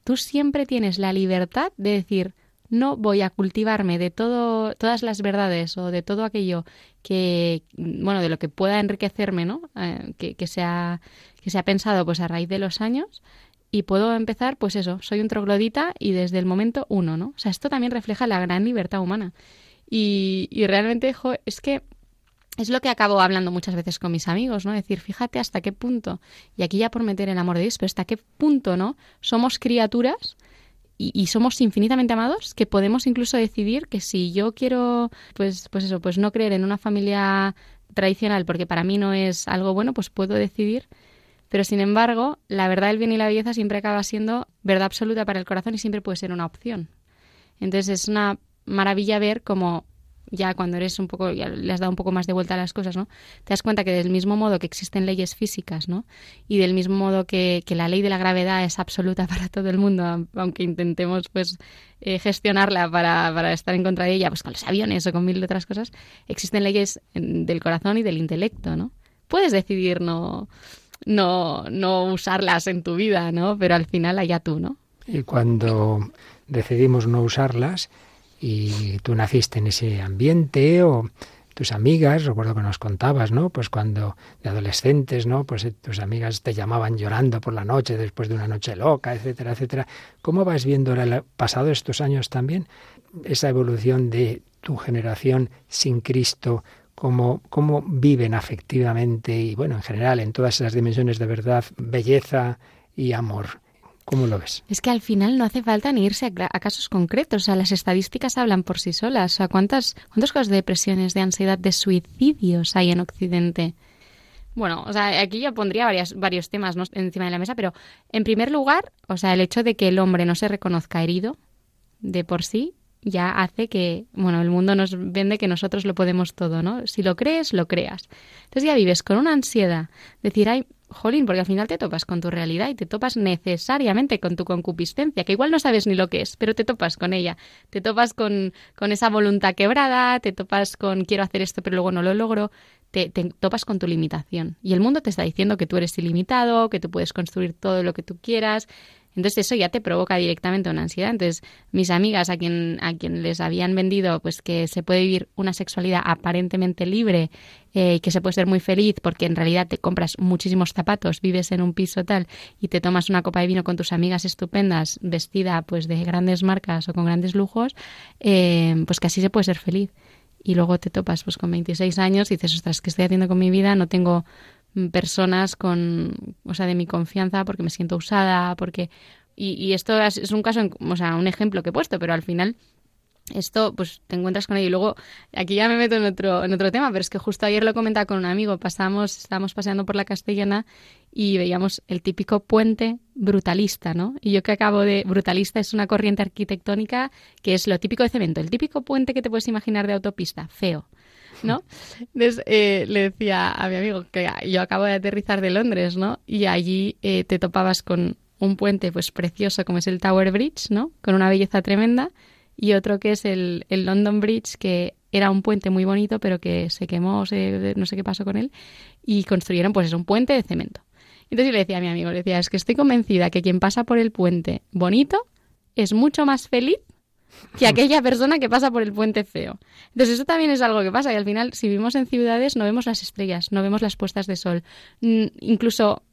tú siempre tienes la libertad de decir, no voy a cultivarme de todo, todas las verdades o de todo aquello que, bueno, de lo que pueda enriquecerme, ¿no? Eh, que, que, sea, que se ha pensado pues a raíz de los años y puedo empezar, pues eso, soy un troglodita y desde el momento uno, ¿no? O sea, esto también refleja la gran libertad humana. Y, y realmente, jo, es que es lo que acabo hablando muchas veces con mis amigos, ¿no? Decir, fíjate hasta qué punto, y aquí ya por meter el amor de Dios, pero hasta qué punto, ¿no? Somos criaturas y, somos infinitamente amados que podemos incluso decidir que si yo quiero, pues, pues eso, pues no creer en una familia tradicional porque para mí no es algo bueno, pues puedo decidir. Pero sin embargo, la verdad, el bien y la belleza siempre acaba siendo verdad absoluta para el corazón y siempre puede ser una opción. Entonces es una maravilla ver cómo ya cuando eres un poco, ya le has dado un poco más de vuelta a las cosas, ¿no? Te das cuenta que del mismo modo que existen leyes físicas, ¿no? Y del mismo modo que, que la ley de la gravedad es absoluta para todo el mundo, aunque intentemos, pues, eh, gestionarla para, para estar en contra de ella, pues con los aviones o con mil otras cosas, existen leyes del corazón y del intelecto, ¿no? Puedes decidir no, no, no usarlas en tu vida, ¿no? Pero al final allá tú, ¿no? Y cuando decidimos no usarlas, y tú naciste en ese ambiente o tus amigas, recuerdo que nos contabas, ¿no? Pues cuando de adolescentes, ¿no? Pues eh, tus amigas te llamaban llorando por la noche después de una noche loca, etcétera, etcétera. ¿Cómo vas viendo el pasado estos años también esa evolución de tu generación sin Cristo? Cómo, cómo viven afectivamente y, bueno, en general, en todas esas dimensiones de verdad, belleza y amor. ¿Cómo lo ves? Es que al final no hace falta ni irse a, casos concretos. O sea, las estadísticas hablan por sí solas. O sea, ¿cuántas, ¿cuántos casos de depresiones, de ansiedad, de suicidios hay en Occidente? Bueno, o sea, aquí yo pondría varios temas encima de la mesa, pero en primer lugar, o sea, el hecho de que el hombre no se reconozca herido de por sí ya hace que, bueno, el mundo nos vende que nosotros lo podemos todo, ¿no? Si lo crees, lo creas. Entonces ya vives con una ansiedad, decir, ay, jolín, porque al final te topas con tu realidad y te topas necesariamente con tu concupiscencia, que igual no sabes ni lo que es, pero te topas con ella. Te topas con, con esa voluntad quebrada, te topas con quiero hacer esto pero luego no lo logro, te, te, topas con tu limitación. Y el mundo te está diciendo que tú eres ilimitado, que tú puedes construir todo lo que tú quieras, entonces eso ya te provoca directamente una ansiedad. Entonces mis amigas a quien, a quien les habían vendido pues que se puede vivir una sexualidad aparentemente libre eh, y que se puede ser muy feliz porque en realidad te compras muchísimos zapatos, vives en un piso tal y te tomas una copa de vino con tus amigas estupendas, vestida pues de grandes marcas o con grandes lujos, eh, pues que así se puede ser feliz. Y luego te topas pues con 26 años y dices, ostras, ¿qué estoy haciendo con mi vida? No tengo personas con, o sea, de mi confianza porque me siento usada, porque... Y, y esto es, un caso, o sea, un ejemplo que he puesto, pero al final esto, pues te encuentras con ello. Y luego, aquí ya me meto en otro, en otro tema, pero es que justo ayer lo comentaba con un amigo. Pasamos, estábamos paseando por la Castellana y veíamos el típico puente brutalista, ¿no? Y yo que acabo de. Brutalista es una corriente arquitectónica que es lo típico de cemento, el típico puente que te puedes imaginar de autopista, feo. ¿No? Entonces eh, le decía a mi amigo que yo acabo de aterrizar de Londres, ¿no? Y allí eh, te topabas con un puente pues precioso como es el Tower Bridge, ¿no? Con una belleza tremenda y otro que es el, el London Bridge que era un puente muy bonito pero que se quemó, se, no sé qué pasó con él y construyeron pues es un puente de cemento. Entonces yo le decía a mi amigo, le decía, es que estoy convencida que quien pasa por el puente bonito es mucho más feliz que aquella persona que pasa por el puente feo. Entonces eso también es algo que pasa y al final si vivimos en ciudades no vemos las estrellas, no vemos las puestas de sol. Mm, incluso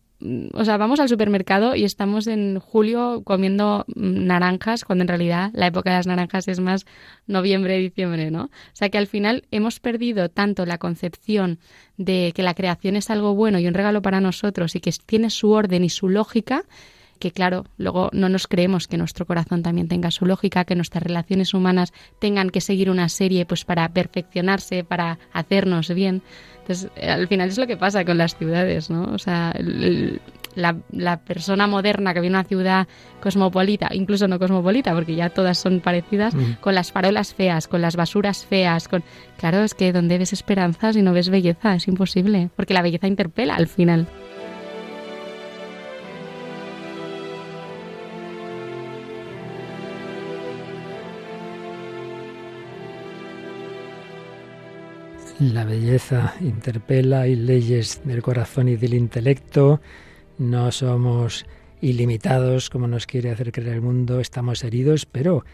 o sea, vamos al supermercado y estamos en julio comiendo naranjas, cuando en realidad la época de las naranjas es más noviembre, diciembre, ¿no? O sea que al final hemos perdido tanto la concepción de que la creación es algo bueno y un regalo para nosotros y que tiene su orden y su lógica, que claro, luego no nos creemos que nuestro corazón también tenga su lógica, que nuestras relaciones humanas tengan que seguir una serie pues para perfeccionarse, para hacernos bien. Entonces, al final es lo que pasa con las ciudades, ¿no? O sea, la, persona moderna que viene a una ciudad cosmopolita, incluso no cosmopolita, porque ya todas son parecidas, mm. con las farolas feas, con las basuras feas, con... Claro, es que donde ves esperanzas y no ves belleza, es imposible, porque la belleza interpela al final. La belleza interpela y leyes del corazón y del intelecto. No somos ilimitados como nos quiere hacer creer el mundo, estamos heridos, pero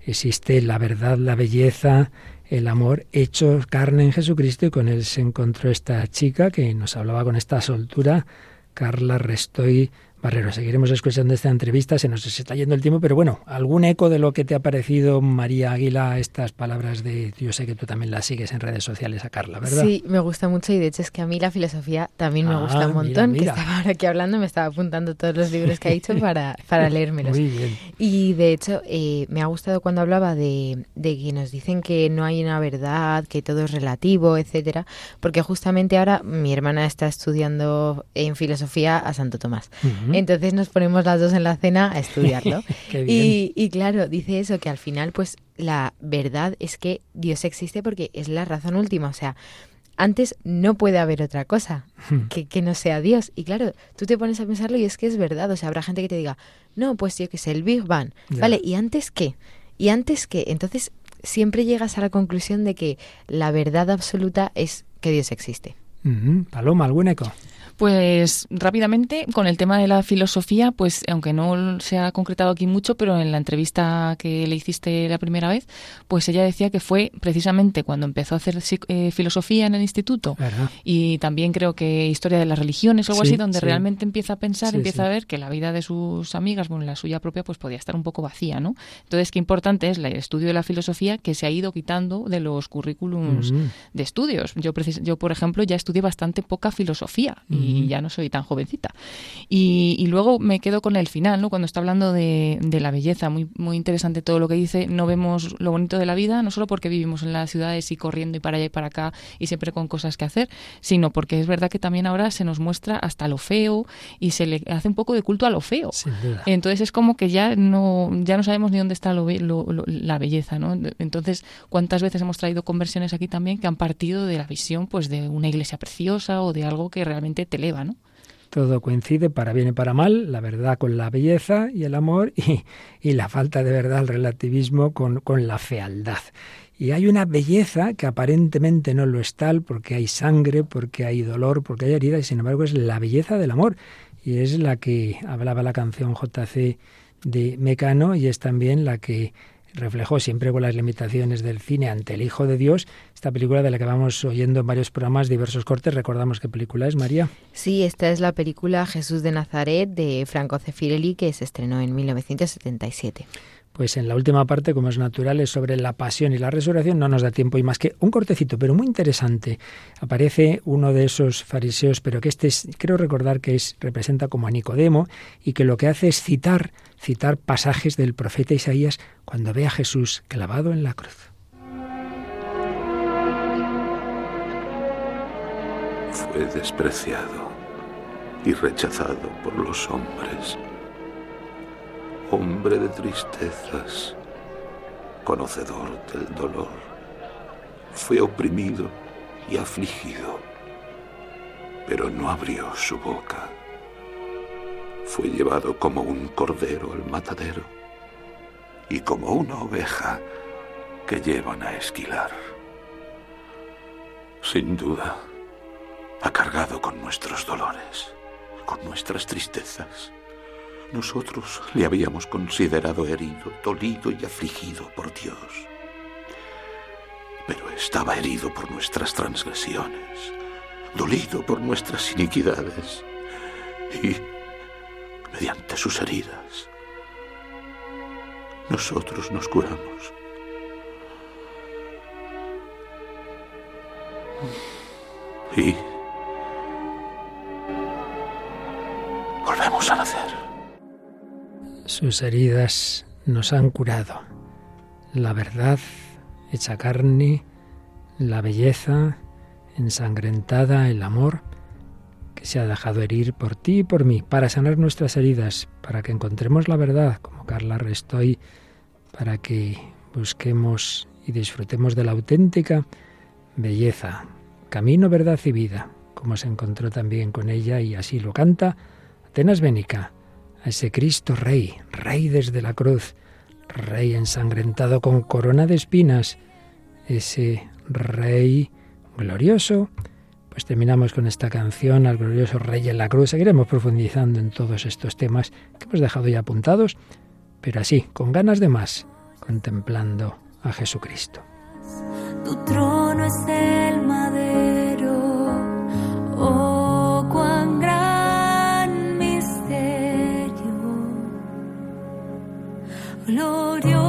existe la verdad, la belleza, el amor hecho carne en Jesucristo y con él se encontró esta chica que nos hablaba con esta soltura, Carla Restoy Barrero. Seguiremos escuchando esta entrevista, se nos está yendo el tiempo, pero bueno, algún eco de lo que te ha parecido, María Águila, estas palabras de, yo sé que tú también las sigues en redes sociales a Carla, ¿verdad? Sí, me gusta mucho y de hecho es que a mí la filosofía también me gusta un ah, montón, que estaba ahora aquí hablando, me estaba apuntando todos los libros que ha dicho para, para leérmelos. Muy bien. Y de hecho eh, me ha gustado cuando hablaba de, de que nos dicen que no hay una verdad, que todo es relativo, etcétera, porque justamente ahora mi hermana está estudiando en filosofía a Santo Tomás. Entonces nos ponemos las dos en la cena a estudiarlo. y, y, claro, dice eso, que al final pues la verdad es que Dios existe porque es la razón última. O sea, antes no puede haber otra cosa que, que, no sea Dios. Y claro, tú te pones a pensarlo y es que es verdad. O sea, habrá gente que te diga, no, pues yo que sé, el Big Bang. Vale, ¿y antes qué? ¿Y antes qué? Entonces siempre llegas a la conclusión de que la verdad absoluta es que Dios existe. Paloma, ¿algún eco? Pues rápidamente, con el tema de la filosofía, pues aunque no se ha concretado aquí mucho, pero en la entrevista que le hiciste la primera vez, pues ella decía que fue precisamente cuando empezó a hacer eh, filosofía en el instituto. Y también creo que historia de las religiones o algo así, donde realmente empieza a pensar, empieza a ver que la vida de sus amigas, bueno, la suya propia, pues podía estar un poco vacía, ¿no? Entonces, qué importante es el estudio de la filosofía que se ha ido quitando de los currículums de estudios. Yo, yo, por ejemplo, ya estudié bastante poca filosofía y ya no soy tan jovencita. Y, luego me quedo con el final, ¿no? Cuando está hablando de, la belleza, muy, muy interesante todo lo que dice, no vemos lo bonito de la vida, no solo porque vivimos en las ciudades y corriendo y para allá y para acá y siempre con cosas que hacer, sino porque es verdad que también ahora se nos muestra hasta lo feo y se le hace un poco de culto a lo feo. Entonces es como que ya no, ya no sabemos ni dónde está lo, la belleza, ¿no? Entonces, ¿cuántas veces hemos traído conversiones aquí también que han partido de la visión pues de una iglesia preciosa o de algo que realmente Todo coincide para bien y para mal, la verdad con la belleza y el amor y, y la falta de verdad, el relativismo con, con la fealdad. Y hay una belleza que aparentemente no lo es tal porque hay sangre, porque hay dolor, porque hay herida, y sin embargo es la belleza del amor. Y es la que hablaba la canción JC de Mecano y es también la que reflejó siempre con las limitaciones del cine ante el Hijo de Dios, esta película de la que vamos oyendo en varios programas, diversos cortes. Recordamos qué película es, María. Sí, esta es la película Jesús de Nazaret de Franco Cefirelli que se estrenó en 1977. Pues en la última parte, como es natural, es sobre la pasión y la resurrección. No nos da tiempo y más que un cortecito, pero muy interesante. Aparece uno de esos fariseos, pero que este es, creo recordar que es, representa como a Nicodemo y que lo que hace es citar, citar pasajes del profeta Isaías cuando ve a Jesús clavado en la cruz. Fue despreciado y rechazado por los hombres hombre de tristezas, conocedor del dolor. Fue oprimido y afligido, pero no abrió su boca. Fue llevado como un cordero al matadero y como una oveja que llevan a esquilar. Sin duda, ha cargado con nuestros dolores, con nuestras tristezas nosotros le habíamos considerado herido, dolido y afligido por Dios. Pero estaba herido por nuestras transgresiones, dolido por nuestras iniquidades. Y mediante sus heridas, nosotros nos curamos. Y volvemos a nacer. Sus heridas nos han curado. La verdad hecha carne, la belleza ensangrentada, el amor que se ha dejado herir por ti y por mí, para sanar nuestras heridas, para que encontremos la verdad, como Carla Restoy, para que busquemos y disfrutemos de la auténtica belleza, camino, verdad y vida, como se encontró también con ella y así lo canta Atenas Bénica, a ese Cristo Rey, Rey desde la cruz, Rey ensangrentado con corona de espinas, ese Rey glorioso. Pues terminamos con esta canción al glorioso Rey en la cruz. Seguiremos profundizando en todos estos temas que hemos dejado ya apuntados, pero así, con ganas de más, contemplando a Jesucristo. Tu trono es el madero, oh glorioso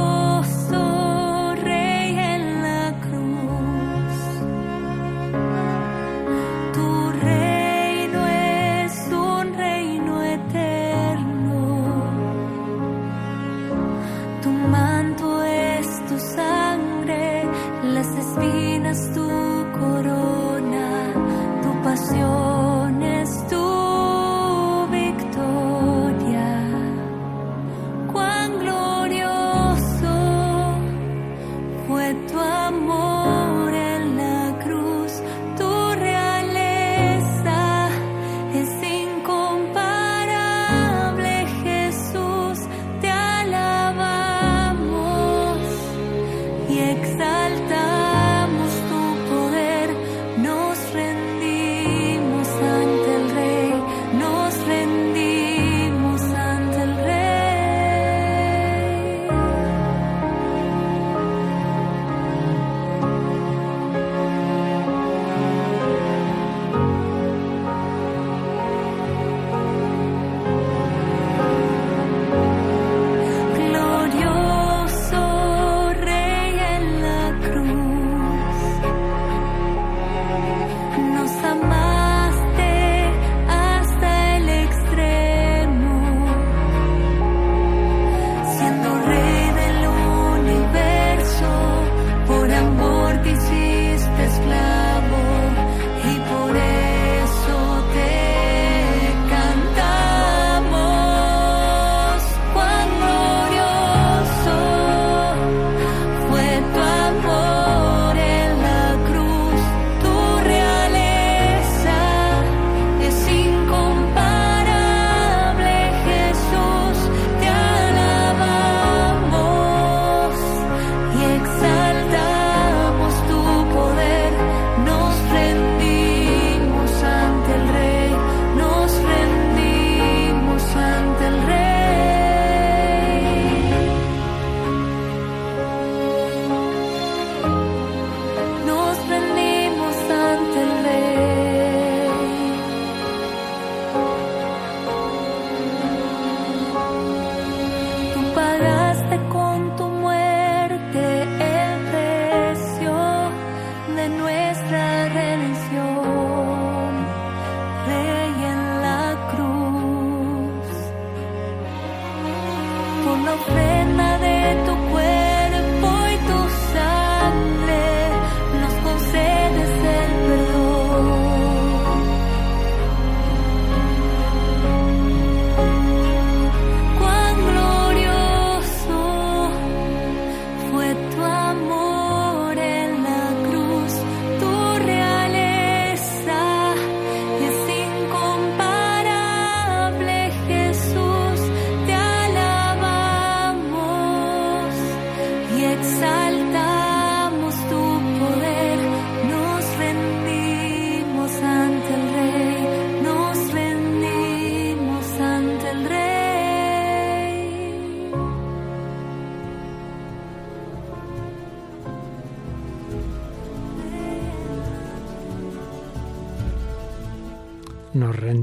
la ofrenda de tu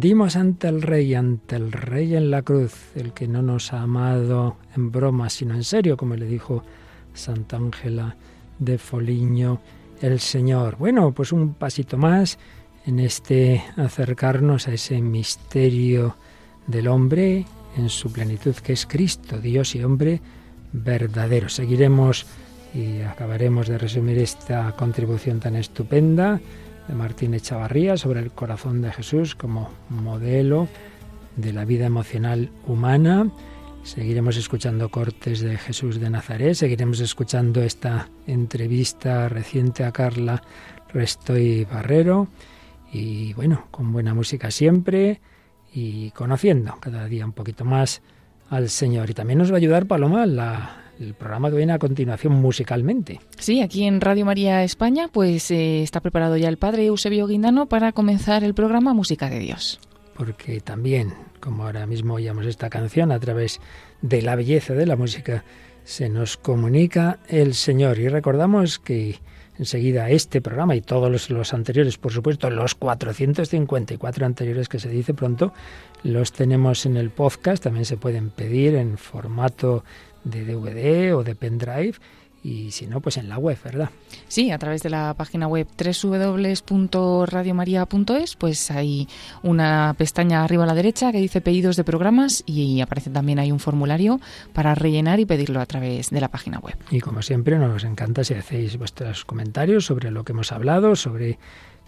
rendimos ante el Rey, ante el Rey en la cruz, el que no nos ha amado en broma, sino en serio, como le dijo Santa Ángela de Foliño, el Señor. Bueno, pues un pasito más en este acercarnos a ese misterio del hombre en su plenitud, que es Cristo, Dios y hombre verdadero. Seguiremos y acabaremos de resumir esta contribución tan estupenda de Martín Echavarría sobre el corazón de Jesús como modelo de la vida emocional humana. Seguiremos escuchando cortes de Jesús de Nazaret, seguiremos escuchando esta entrevista reciente a Carla Restoy Barrero y bueno, con buena música siempre y conociendo cada día un poquito más al Señor. Y también nos va a ayudar Paloma la, el programa que viene a continuación musicalmente. Sí, aquí en Radio María España, pues eh, está preparado ya el padre Eusebio Guindano para comenzar el programa Música de Dios. Porque también, como ahora mismo oíamos esta canción, a través de la belleza de la música, se nos comunica el Señor. Y recordamos que enseguida este programa y todos los, los, anteriores, por supuesto, los 454 anteriores que se dice pronto, los tenemos en el podcast, también se pueden pedir en formato de DVD o de pendrive y si no, pues en la web, ¿verdad? Sí, a través de la página web www.radiomaria.es, pues hay una pestaña arriba a la derecha que dice pedidos de programas y aparece también hay un formulario para rellenar y pedirlo a través de la página web. Y como siempre, nos encanta si hacéis vuestros comentarios sobre lo que hemos hablado, sobre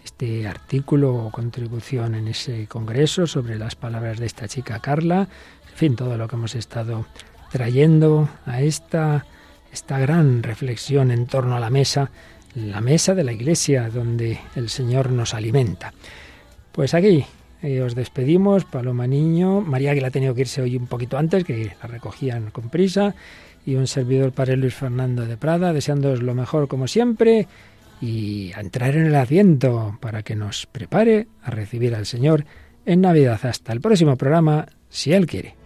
este artículo o contribución en ese congreso, sobre las palabras de esta chica Carla, en fin, todo lo que hemos estado trayendo a esta, esta gran reflexión en torno a la mesa, la mesa de la iglesia donde el Señor nos alimenta. Pues aquí eh, os despedimos, Paloma Niño, María que la ha tenido que irse hoy un poquito antes, que la recogían con prisa, y un servidor Padre Luis Fernando de Prada, deseándoos lo mejor como siempre y a entrar en el Adviento para que nos prepare a recibir al Señor en Navidad. Hasta el próximo programa, si Él quiere.